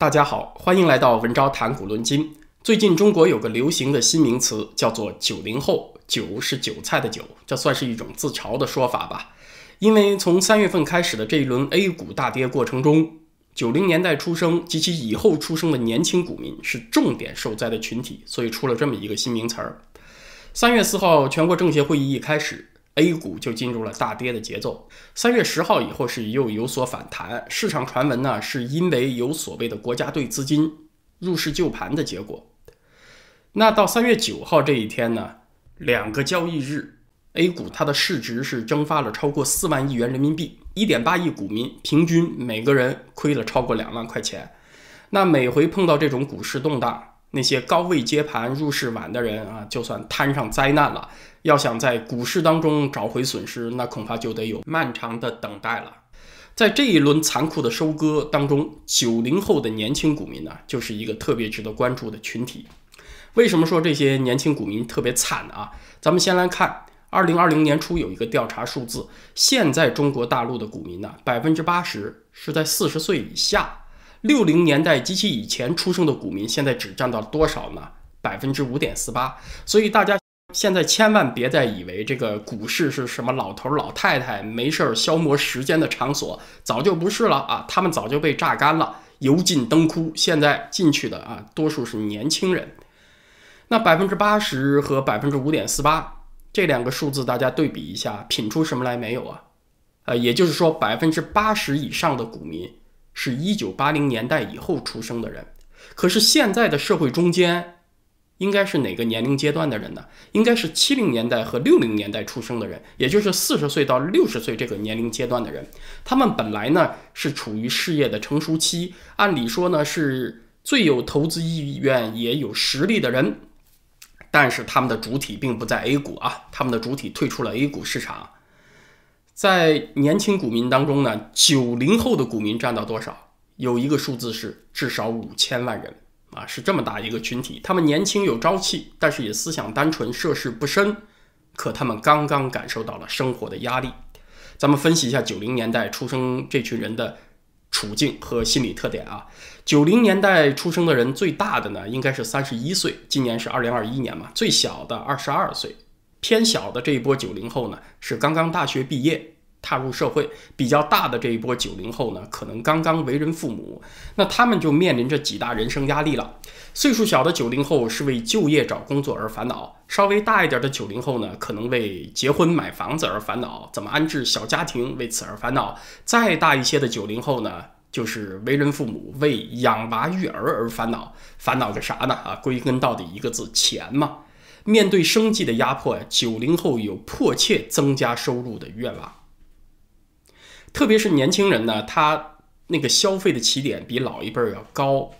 大家好，欢迎来到文昭谈股论今。最近中国有个流行的新名词，叫做“九零后”，韭是韭菜的韭，这算是一种自嘲的说法吧。因为从三月份开始的这一轮 A 股大跌过程中，九零年代出生及其以后出生的年轻股民是重点受灾的群体，所以出了这么一个新名词儿。三月四号，全国政协会议一开始。A 股就进入了大跌的节奏。三月十号以后是又有所反弹，市场传闻呢是因为有所谓的国家队资金入市救盘的结果。那到三月九号这一天呢，两个交易日，A 股它的市值是蒸发了超过四万亿元人民币，一点八亿股民平均每个人亏了超过两万块钱。那每回碰到这种股市动荡，那些高位接盘入市晚的人啊，就算摊上灾难了，要想在股市当中找回损失，那恐怕就得有漫长的等待了。在这一轮残酷的收割当中，九零后的年轻股民呢，就是一个特别值得关注的群体。为什么说这些年轻股民特别惨啊？咱们先来看，二零二零年初有一个调查数字，现在中国大陆的股民呢，百分之八十是在四十岁以下。六零年代及其以前出生的股民，现在只占到多少呢？百分之五点四八。所以大家现在千万别再以为这个股市是什么老头老太太没事儿消磨时间的场所，早就不是了啊！他们早就被榨干了，油尽灯枯。现在进去的啊，多数是年轻人。那百分之八十和百分之五点四八这两个数字，大家对比一下，品出什么来没有啊？呃，也就是说，百分之八十以上的股民。是一九八零年代以后出生的人，可是现在的社会中间，应该是哪个年龄阶段的人呢？应该是七零年代和六零年代出生的人，也就是四十岁到六十岁这个年龄阶段的人。他们本来呢是处于事业的成熟期，按理说呢是最有投资意愿也有实力的人，但是他们的主体并不在 A 股啊，他们的主体退出了 A 股市场。在年轻股民当中呢，九零后的股民占到多少？有一个数字是至少五千万人啊，是这么大一个群体。他们年轻有朝气，但是也思想单纯，涉世不深。可他们刚刚感受到了生活的压力。咱们分析一下九零年代出生这群人的处境和心理特点啊。九零年代出生的人，最大的呢应该是三十一岁，今年是二零二一年嘛，最小的二十二岁。偏小的这一波九零后呢，是刚刚大学毕业踏入社会；比较大的这一波九零后呢，可能刚刚为人父母，那他们就面临着几大人生压力了。岁数小的九零后是为就业找工作而烦恼；稍微大一点的九零后呢，可能为结婚买房子而烦恼，怎么安置小家庭为此而烦恼；再大一些的九零后呢，就是为人父母为养娃育儿而烦恼，烦恼个啥呢？啊，归根到底一个字：钱嘛。面对生计的压迫呀，九零后有迫切增加收入的愿望。特别是年轻人呢，他那个消费的起点比老一辈儿要高，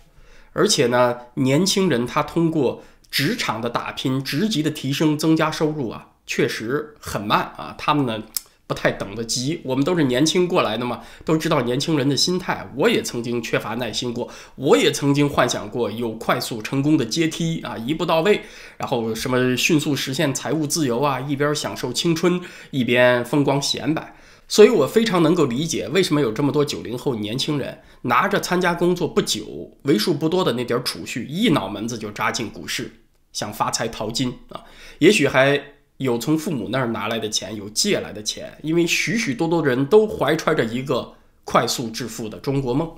而且呢，年轻人他通过职场的打拼、职级的提升增加收入啊，确实很慢啊。他们呢。不太等得及，我们都是年轻过来的嘛，都知道年轻人的心态。我也曾经缺乏耐心过，我也曾经幻想过有快速成功的阶梯啊，一步到位，然后什么迅速实现财务自由啊，一边享受青春，一边风光显摆。所以我非常能够理解为什么有这么多九零后年轻人拿着参加工作不久、为数不多的那点储蓄，一脑门子就扎进股市，想发财淘金啊，也许还。有从父母那儿拿来的钱，有借来的钱，因为许许多多的人都怀揣着一个快速致富的中国梦，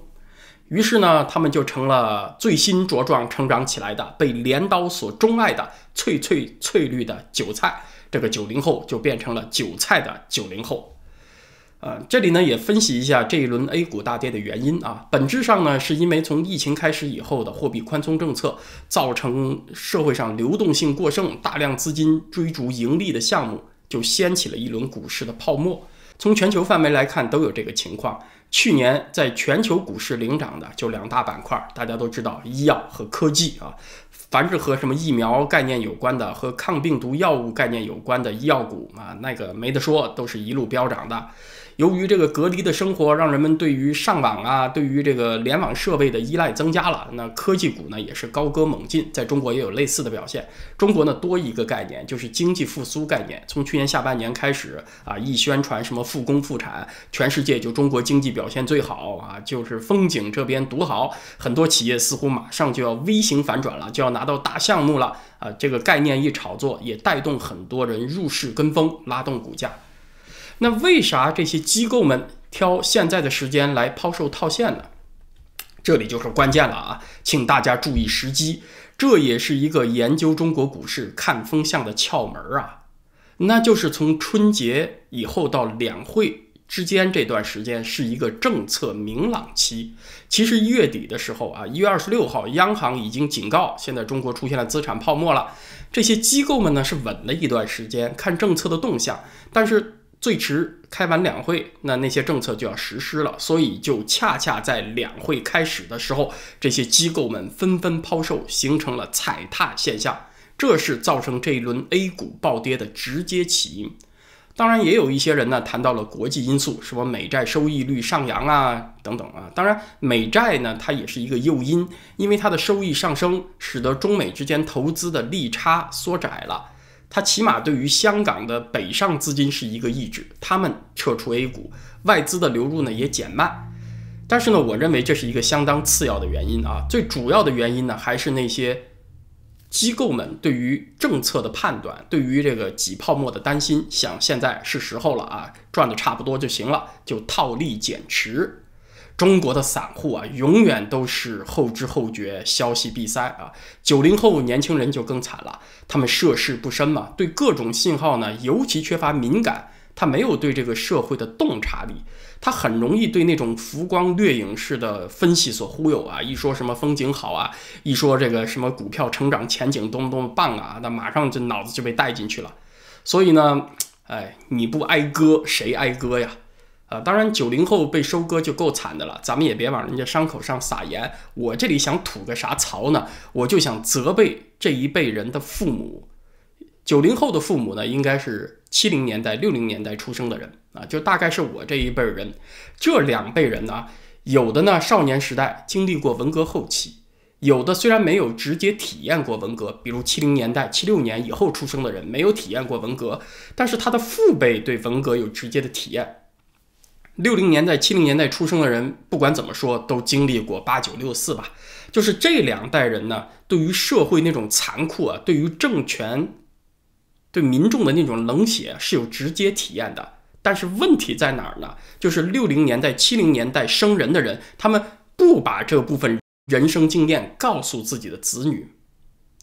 于是呢，他们就成了最新茁壮成长起来的、被镰刀所钟爱的翠翠翠绿的韭菜。这个九零后就变成了韭菜的九零后。呃，这里呢也分析一下这一轮 A 股大跌的原因啊，本质上呢是因为从疫情开始以后的货币宽松政策，造成社会上流动性过剩，大量资金追逐盈利的项目，就掀起了一轮股市的泡沫。从全球范围来看，都有这个情况。去年在全球股市领涨的就两大板块，大家都知道，医药和科技啊。凡是和什么疫苗概念有关的，和抗病毒药物概念有关的医药股啊，那个没得说，都是一路飙涨的。由于这个隔离的生活，让人们对于上网啊，对于这个联网设备的依赖增加了。那科技股呢也是高歌猛进，在中国也有类似的表现。中国呢多一个概念，就是经济复苏概念。从去年下半年开始啊，一宣传什么复工复产，全世界就中国经济表现最好啊，就是风景这边独好。很多企业似乎马上就要 V 型反转了，就要拿到大项目了啊。这个概念一炒作，也带动很多人入市跟风，拉动股价。那为啥这些机构们挑现在的时间来抛售套现呢？这里就是关键了啊，请大家注意时机，这也是一个研究中国股市看风向的窍门啊，那就是从春节以后到两会之间这段时间是一个政策明朗期。其实一月底的时候啊，一月二十六号，央行已经警告，现在中国出现了资产泡沫了。这些机构们呢是稳了一段时间，看政策的动向，但是。最迟开完两会，那那些政策就要实施了，所以就恰恰在两会开始的时候，这些机构们纷纷抛售，形成了踩踏现象，这是造成这一轮 A 股暴跌的直接起因。当然，也有一些人呢谈到了国际因素，什么美债收益率上扬啊，等等啊。当然，美债呢它也是一个诱因，因为它的收益上升，使得中美之间投资的利差缩窄了。它起码对于香港的北上资金是一个抑制，他们撤出 A 股，外资的流入呢也减慢。但是呢，我认为这是一个相当次要的原因啊，最主要的原因呢还是那些机构们对于政策的判断，对于这个挤泡沫的担心，想现在是时候了啊，赚的差不多就行了，就套利减持。中国的散户啊，永远都是后知后觉，消息闭塞啊。九零后年轻人就更惨了，他们涉世不深嘛，对各种信号呢尤其缺乏敏感，他没有对这个社会的洞察力，他很容易对那种浮光掠影式的分析所忽悠啊。一说什么风景好啊，一说这个什么股票成长前景多么多么棒啊，那马上就脑子就被带进去了。所以呢，哎，你不挨割谁挨割呀？啊，当然，九零后被收割就够惨的了，咱们也别往人家伤口上撒盐。我这里想吐个啥槽呢？我就想责备这一辈人的父母。九零后的父母呢，应该是七零年代、六零年代出生的人啊，就大概是我这一辈人。这两辈人呢，有的呢少年时代经历过文革后期，有的虽然没有直接体验过文革，比如七零年代、七六年以后出生的人没有体验过文革，但是他的父辈对文革有直接的体验。六零年代、七零年代出生的人，不管怎么说，都经历过八九六四吧。就是这两代人呢，对于社会那种残酷啊，对于政权、对民众的那种冷血是有直接体验的。但是问题在哪儿呢？就是六零年代、七零年代生人的人，他们不把这部分人生经验告诉自己的子女。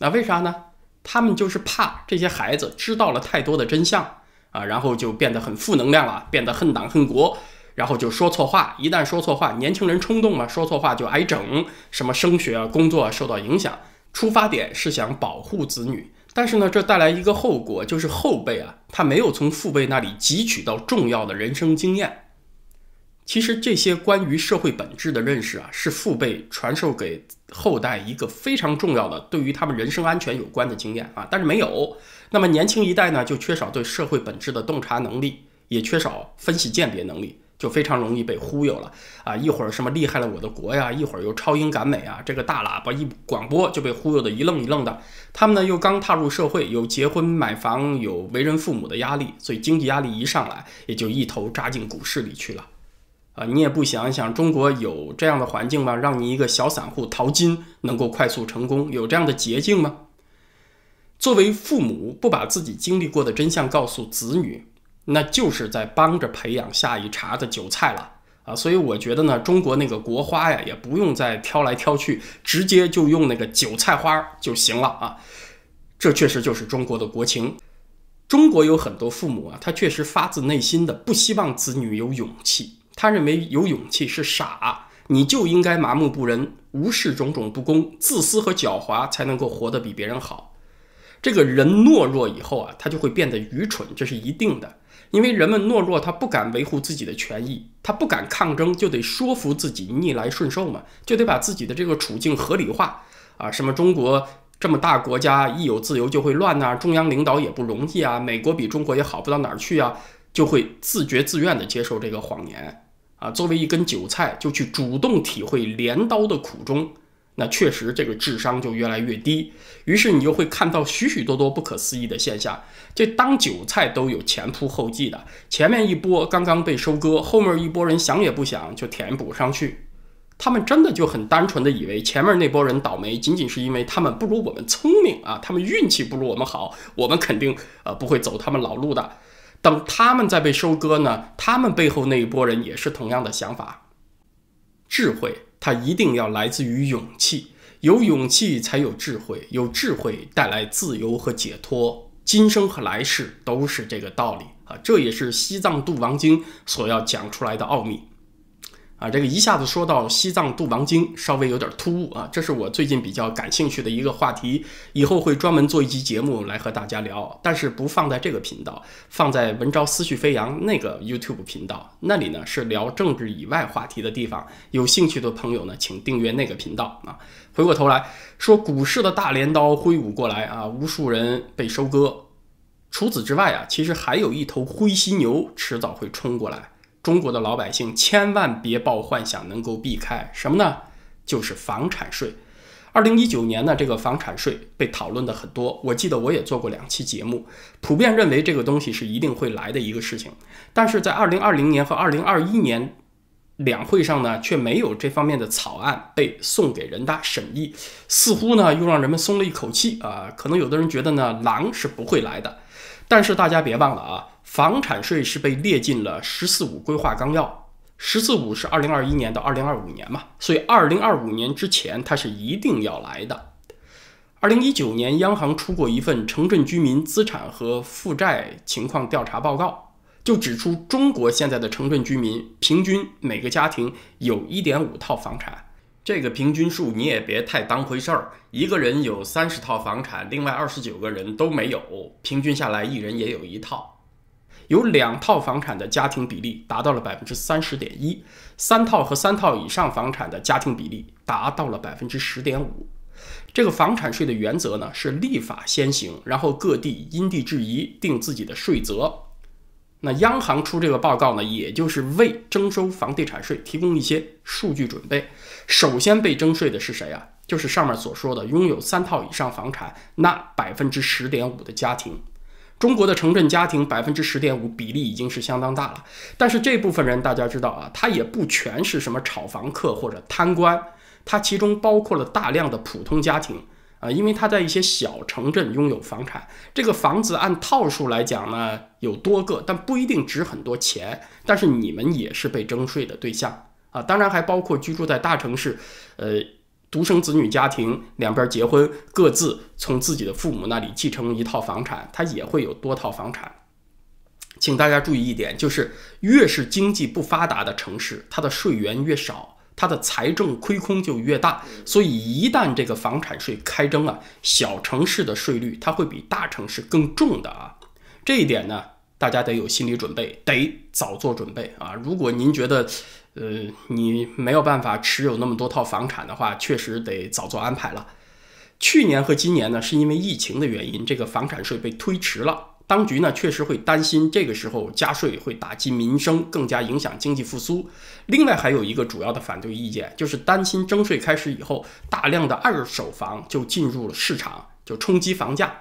那为啥呢？他们就是怕这些孩子知道了太多的真相啊，然后就变得很负能量了，变得恨党恨国。然后就说错话，一旦说错话，年轻人冲动嘛，说错话就挨整，什么升学啊、工作啊受到影响。出发点是想保护子女，但是呢，这带来一个后果，就是后辈啊，他没有从父辈那里汲取到重要的人生经验。其实这些关于社会本质的认识啊，是父辈传授给后代一个非常重要的对于他们人生安全有关的经验啊，但是没有。那么年轻一代呢，就缺少对社会本质的洞察能力，也缺少分析鉴别能力。就非常容易被忽悠了啊！一会儿什么厉害了我的国呀，一会儿又超英赶美啊！这个大喇叭一广播就被忽悠的一愣一愣的。他们呢又刚踏入社会，有结婚买房，有为人父母的压力，所以经济压力一上来，也就一头扎进股市里去了啊！你也不想想，中国有这样的环境吗？让你一个小散户淘金能够快速成功，有这样的捷径吗？作为父母，不把自己经历过的真相告诉子女。那就是在帮着培养下一茬的韭菜了啊！所以我觉得呢，中国那个国花呀，也不用再挑来挑去，直接就用那个韭菜花就行了啊！这确实就是中国的国情。中国有很多父母啊，他确实发自内心的不希望子女有勇气，他认为有勇气是傻，你就应该麻木不仁，无视种种不公，自私和狡猾，才能够活得比别人好。这个人懦弱以后啊，他就会变得愚蠢，这是一定的。因为人们懦弱，他不敢维护自己的权益，他不敢抗争，就得说服自己逆来顺受嘛，就得把自己的这个处境合理化啊。什么中国这么大国家，一有自由就会乱呐，中央领导也不容易啊，美国比中国也好不到哪儿去啊。就会自觉自愿地接受这个谎言啊。作为一根韭菜，就去主动体会镰刀的苦衷。那确实，这个智商就越来越低。于是你就会看到许许多多不可思议的现象。这当韭菜都有前仆后继的，前面一波刚刚被收割，后面一波人想也不想就填补上去。他们真的就很单纯的以为前面那波人倒霉，仅仅是因为他们不如我们聪明啊，他们运气不如我们好，我们肯定呃不会走他们老路的。等他们再被收割呢，他们背后那一波人也是同样的想法。智慧。它一定要来自于勇气，有勇气才有智慧，有智慧带来自由和解脱，今生和来世都是这个道理啊！这也是西藏度王经所要讲出来的奥秘。啊，这个一下子说到西藏度王经，稍微有点突兀啊。这是我最近比较感兴趣的一个话题，以后会专门做一期节目来和大家聊，但是不放在这个频道，放在文昭思绪飞扬那个 YouTube 频道，那里呢是聊政治以外话题的地方。有兴趣的朋友呢，请订阅那个频道啊。回过头来说，股市的大镰刀挥舞过来啊，无数人被收割。除此之外啊，其实还有一头灰犀牛迟早会冲过来。中国的老百姓千万别抱幻想能够避开什么呢？就是房产税。二零一九年呢，这个房产税被讨论的很多。我记得我也做过两期节目，普遍认为这个东西是一定会来的一个事情。但是在二零二零年和二零二一年两会上呢，却没有这方面的草案被送给人大审议，似乎呢又让人们松了一口气啊。可能有的人觉得呢，狼是不会来的。但是大家别忘了啊。房产税是被列进了“十四五”规划纲要，“十四五”是二零二一年到二零二五年嘛，所以二零二五年之前它是一定要来的。二零一九年，央行出过一份城镇居民资产和负债情况调查报告，就指出中国现在的城镇居民平均每个家庭有一点五套房产，这个平均数你也别太当回事儿，一个人有三十套房产，另外二十九个人都没有，平均下来一人也有一套。有两套房产的家庭比例达到了百分之三十点一，三套和三套以上房产的家庭比例达到了百分之十点五。这个房产税的原则呢是立法先行，然后各地因地制宜定自己的税则。那央行出这个报告呢，也就是为征收房地产税提供一些数据准备。首先被征税的是谁啊？就是上面所说的拥有三套以上房产那百分之十点五的家庭。中国的城镇家庭百分之十点五比例已经是相当大了，但是这部分人大家知道啊，他也不全是什么炒房客或者贪官，他其中包括了大量的普通家庭啊，因为他在一些小城镇拥有房产，这个房子按套数来讲呢有多个，但不一定值很多钱，但是你们也是被征税的对象啊，当然还包括居住在大城市，呃。独生子女家庭两边结婚，各自从自己的父母那里继承一套房产，他也会有多套房产。请大家注意一点，就是越是经济不发达的城市，它的税源越少，它的财政亏空就越大。所以一旦这个房产税开征啊，小城市的税率它会比大城市更重的啊。这一点呢，大家得有心理准备，得早做准备啊。如果您觉得，呃，你没有办法持有那么多套房产的话，确实得早做安排了。去年和今年呢，是因为疫情的原因，这个房产税被推迟了。当局呢，确实会担心这个时候加税会打击民生，更加影响经济复苏。另外还有一个主要的反对意见，就是担心征税开始以后，大量的二手房就进入了市场，就冲击房价。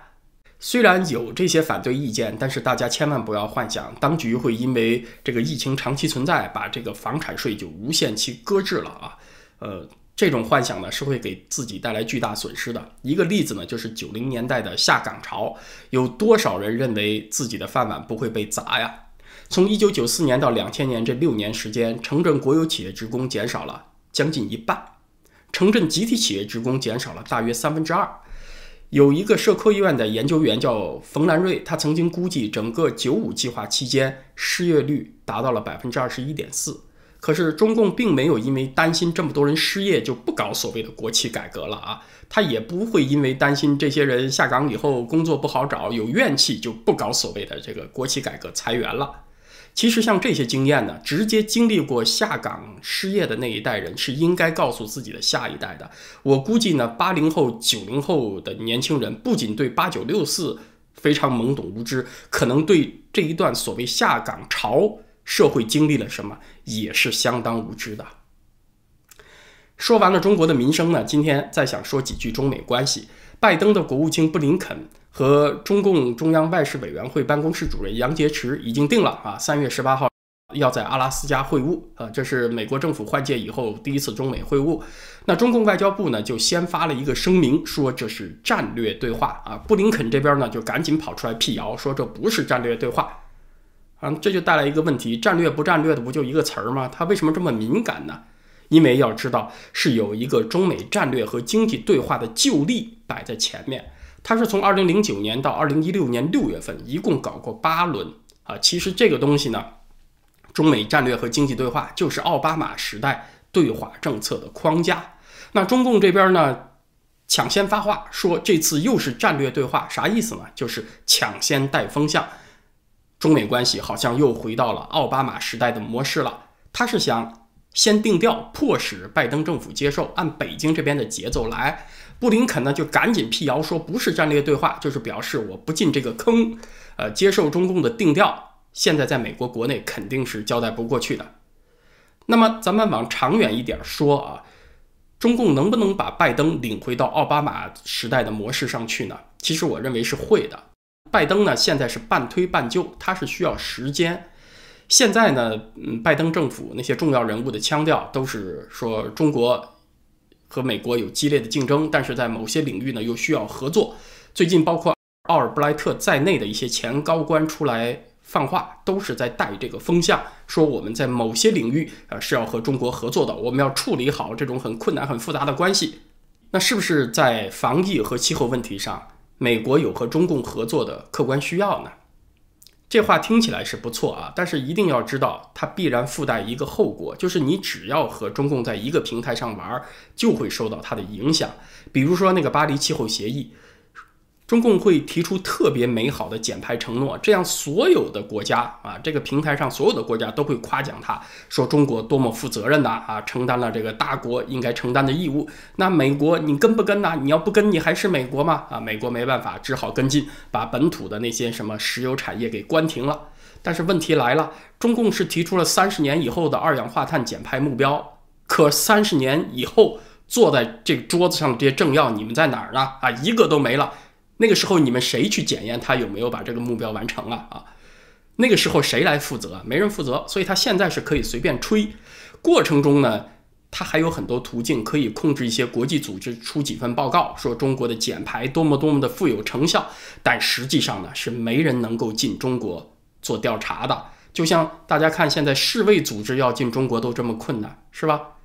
虽然有这些反对意见，但是大家千万不要幻想，当局会因为这个疫情长期存在，把这个房产税就无限期搁置了啊！呃，这种幻想呢，是会给自己带来巨大损失的。一个例子呢，就是九零年代的下岗潮，有多少人认为自己的饭碗不会被砸呀？从一九九四年到两千年这六年时间，城镇国有企业职工减少了将近一半，城镇集体企业职工减少了大约三分之二。有一个社科院的研究员叫冯兰瑞，他曾经估计整个“九五”计划期间失业率达到了百分之二十一点四。可是中共并没有因为担心这么多人失业就不搞所谓的国企改革了啊，他也不会因为担心这些人下岗以后工作不好找有怨气就不搞所谓的这个国企改革裁员了。其实像这些经验呢，直接经历过下岗失业的那一代人是应该告诉自己的下一代的。我估计呢，八零后、九零后的年轻人不仅对八九六四非常懵懂无知，可能对这一段所谓下岗潮社会经历了什么也是相当无知的。说完了中国的民生呢，今天再想说几句中美关系。拜登的国务卿布林肯和中共中央外事委员会办公室主任杨洁篪已经定了啊，三月十八号要在阿拉斯加会晤啊，这是美国政府换届以后第一次中美会晤。那中共外交部呢就先发了一个声明，说这是战略对话啊。布林肯这边呢就赶紧跑出来辟谣，说这不是战略对话啊，这就带来一个问题：战略不战略的不就一个词儿吗？他为什么这么敏感呢？因为要知道，是有一个中美战略和经济对话的旧例摆在前面。它是从二零零九年到二零一六年六月份，一共搞过八轮啊。其实这个东西呢，中美战略和经济对话就是奥巴马时代对华政策的框架。那中共这边呢，抢先发话说这次又是战略对话，啥意思呢？就是抢先带风向，中美关系好像又回到了奥巴马时代的模式了。他是想。先定调，迫使拜登政府接受，按北京这边的节奏来。布林肯呢就赶紧辟谣说，不是战略对话，就是表示我不进这个坑，呃，接受中共的定调。现在在美国国内肯定是交代不过去的。那么咱们往长远一点说啊，中共能不能把拜登领回到奥巴马时代的模式上去呢？其实我认为是会的。拜登呢现在是半推半就，他是需要时间。现在呢，嗯，拜登政府那些重要人物的腔调都是说中国和美国有激烈的竞争，但是在某些领域呢又需要合作。最近包括奥尔布莱特在内的一些前高官出来放话，都是在带这个风向，说我们在某些领域啊是要和中国合作的，我们要处理好这种很困难、很复杂的关系。那是不是在防疫和气候问题上，美国有和中共合作的客观需要呢？这话听起来是不错啊，但是一定要知道，它必然附带一个后果，就是你只要和中共在一个平台上玩，就会受到它的影响。比如说那个巴黎气候协议。中共会提出特别美好的减排承诺，这样所有的国家啊，这个平台上所有的国家都会夸奖他，说中国多么负责任呐啊，承担了这个大国应该承担的义务。那美国你跟不跟呐？你要不跟，你还是美国吗？啊，美国没办法，只好跟进，把本土的那些什么石油产业给关停了。但是问题来了，中共是提出了三十年以后的二氧化碳减排目标，可三十年以后坐在这桌子上的这些政要，你们在哪儿呢？啊，一个都没了。那个时候你们谁去检验他有没有把这个目标完成了啊？那个时候谁来负责？没人负责，所以他现在是可以随便吹。过程中呢，他还有很多途径可以控制一些国际组织出几份报告，说中国的减排多么多么的富有成效。但实际上呢，是没人能够进中国做调查的。就像大家看，现在世卫组织要进中国都这么困难，是吧？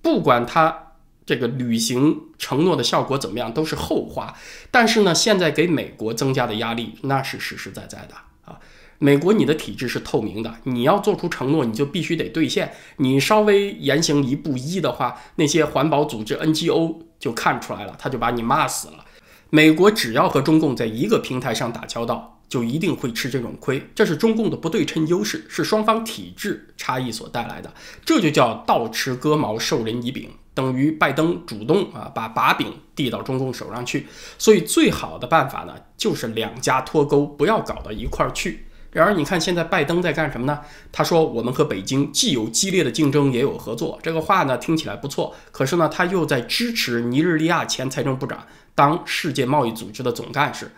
不管他。这个履行承诺的效果怎么样都是后话，但是呢，现在给美国增加的压力那是实实在在的啊！美国你的体制是透明的，你要做出承诺，你就必须得兑现。你稍微言行一不一的话，那些环保组织 NGO 就看出来了，他就把你骂死了。美国只要和中共在一个平台上打交道，就一定会吃这种亏，这是中共的不对称优势，是双方体制差异所带来的，这就叫倒吃戈矛授人以柄。等于拜登主动啊把把柄递到中共手上去，所以最好的办法呢就是两家脱钩，不要搞到一块儿去。然而你看现在拜登在干什么呢？他说我们和北京既有激烈的竞争，也有合作。这个话呢听起来不错，可是呢他又在支持尼日利亚前财政部长当世界贸易组织的总干事。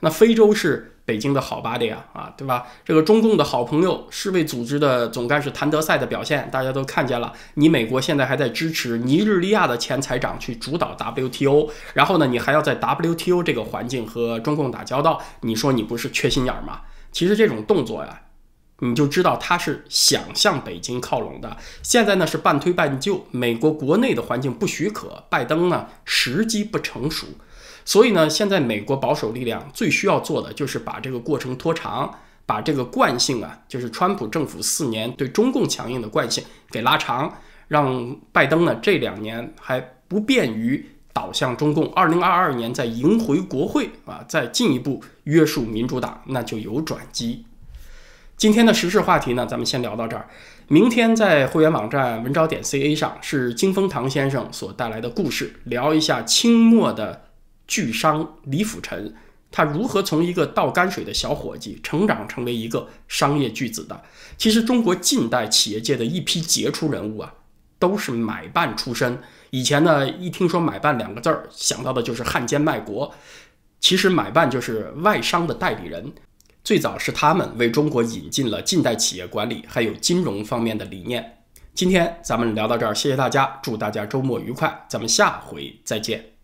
那非洲是北京的好巴的呀，啊，对吧？这个中共的好朋友世卫组织的总干事谭德赛的表现，大家都看见了。你美国现在还在支持尼日利亚的前财长去主导 WTO，然后呢，你还要在 WTO 这个环境和中共打交道，你说你不是缺心眼吗？其实这种动作呀，你就知道他是想向北京靠拢的。现在呢是半推半就，美国国内的环境不许可，拜登呢时机不成熟。所以呢，现在美国保守力量最需要做的就是把这个过程拖长，把这个惯性啊，就是川普政府四年对中共强硬的惯性给拉长，让拜登呢这两年还不便于倒向中共，二零二二年再赢回国会啊，再进一步约束民主党，那就有转机。今天的时事话题呢，咱们先聊到这儿。明天在会员网站文招点 ca 上是金风堂先生所带来的故事，聊一下清末的。巨商李辅臣他如何从一个倒泔水的小伙计成长成为一个商业巨子的？其实，中国近代企业界的一批杰出人物啊，都是买办出身。以前呢，一听说买办两个字儿，想到的就是汉奸卖国。其实，买办就是外商的代理人。最早是他们为中国引进了近代企业管理还有金融方面的理念。今天咱们聊到这儿，谢谢大家，祝大家周末愉快，咱们下回再见。